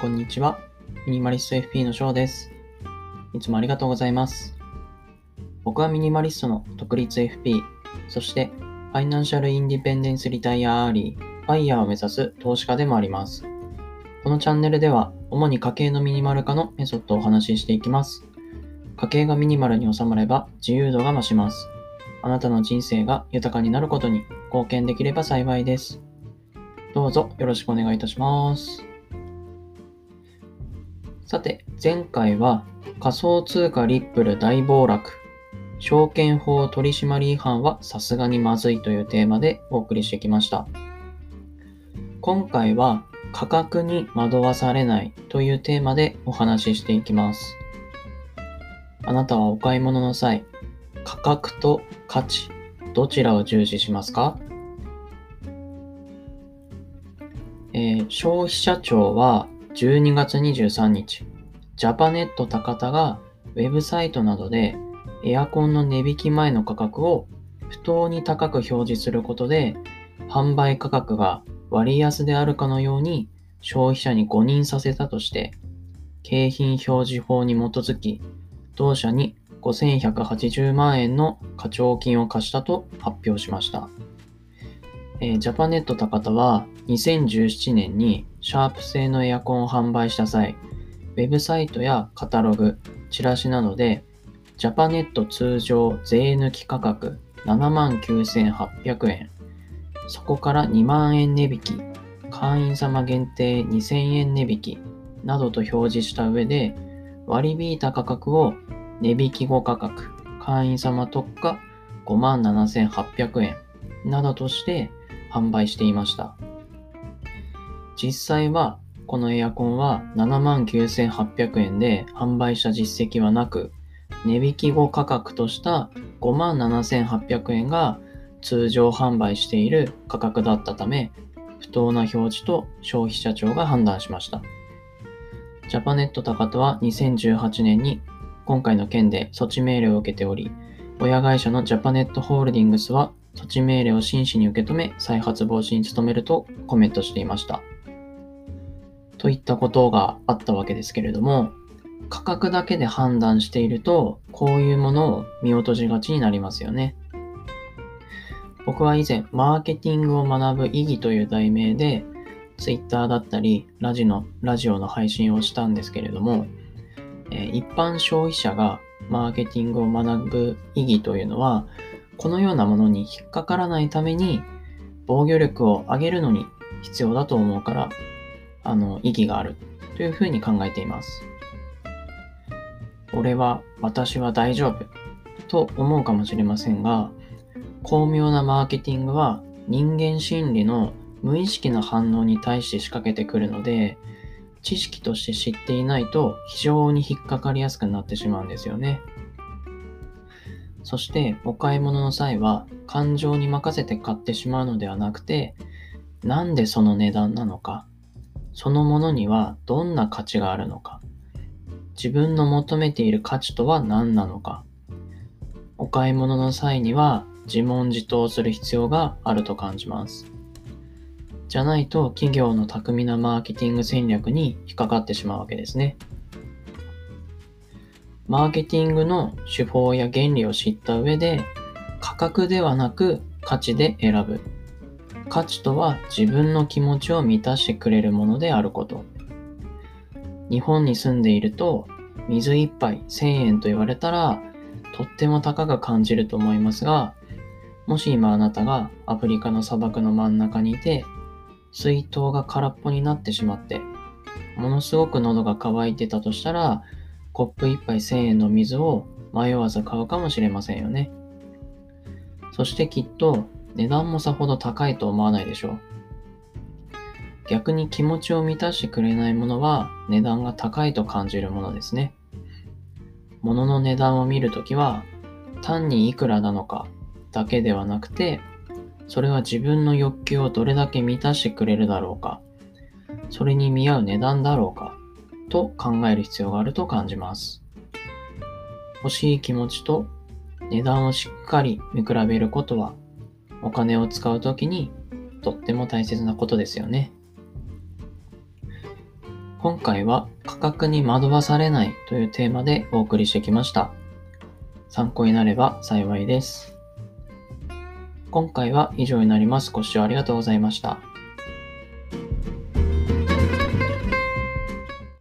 こんにちは。ミニマリスト FP の翔です。いつもありがとうございます。僕はミニマリストの独立 FP、そして Financial Independence Retire Early、FIRE を目指す投資家でもあります。このチャンネルでは、主に家計のミニマル化のメソッドをお話ししていきます。家計がミニマルに収まれば自由度が増します。あなたの人生が豊かになることに貢献できれば幸いです。どうぞよろしくお願いいたします。さて、前回は仮想通貨リップル大暴落、証券法取締違反はさすがにまずいというテーマでお送りしてきました。今回は価格に惑わされないというテーマでお話ししていきます。あなたはお買い物の際、価格と価値、どちらを重視しますか？えー、消費者庁は12月23日、ジャパネット高田がウェブサイトなどでエアコンの値引き前の価格を不当に高く表示することで販売価格が割安であるかのように消費者に誤認させたとして景品表示法に基づき同社に5180万円の課徴金を課したと発表しました。えー、ジャパネット高田は2017年にシャープ製のエアコンを販売した際、ウェブサイトやカタログ、チラシなどで、ジャパネット通常税抜き価格79,800円、そこから2万円値引き、会員様限定2000円値引きなどと表示した上で、割り引いた価格を値引き後価格、会員様特価57,800円などとして販売していました。実際はこのエアコンは79,800円で販売した実績はなく、値引き後価格とした57,800円が通常販売している価格だったため、不当な表示と消費者庁が判断しました。ジャパネット高田は2018年に今回の件で措置命令を受けており、親会社のジャパネットホールディングスは措置命令を真摯に受け止め、再発防止に努めるとコメントしていました。といったことがあったわけですけれども、価格だけで判断していると、こういうものを見落としがちになりますよね。僕は以前、マーケティングを学ぶ意義という題名で、Twitter だったりラジの、ラジオの配信をしたんですけれども、え一般消費者がマーケティングを学ぶ意義というのは、このようなものに引っかからないために防御力を上げるのに必要だと思うから、あの、意義があるというふうに考えています。俺は、私は大丈夫と思うかもしれませんが、巧妙なマーケティングは人間心理の無意識な反応に対して仕掛けてくるので、知識として知っていないと非常に引っかかりやすくなってしまうんですよね。そしてお買い物の際は感情に任せて買ってしまうのではなくて、なんでその値段なのか、そのものにはどんな価値があるのか、自分の求めている価値とは何なのか、お買い物の際には自問自答する必要があると感じます。じゃないと企業の巧みなマーケティング戦略に引っかかってしまうわけですね。マーケティングの手法や原理を知った上で、価格ではなく価値で選ぶ。価値とは自分の気持ちを満たしてくれるものであること。日本に住んでいると、水一杯1000円と言われたら、とっても高く感じると思いますが、もし今あなたがアフリカの砂漠の真ん中にいて、水筒が空っぽになってしまって、ものすごく喉が渇いてたとしたら、コップ1杯1000円の水を迷わず買うかもしれませんよね。そしてきっと値段もさほど高いと思わないでしょう。逆に気持ちを満たしてくれないものは値段が高いと感じるものですね。物の値段を見るときは単にいくらなのかだけではなくてそれは自分の欲求をどれだけ満たしてくれるだろうかそれに見合う値段だろうかと考える必要があると感じます。欲しい気持ちと値段をしっかり見比べることはお金を使う時にとっても大切なことですよね。今回は価格に惑わされないというテーマでお送りしてきました。参考になれば幸いです。今回は以上になります。ご視聴ありがとうございました。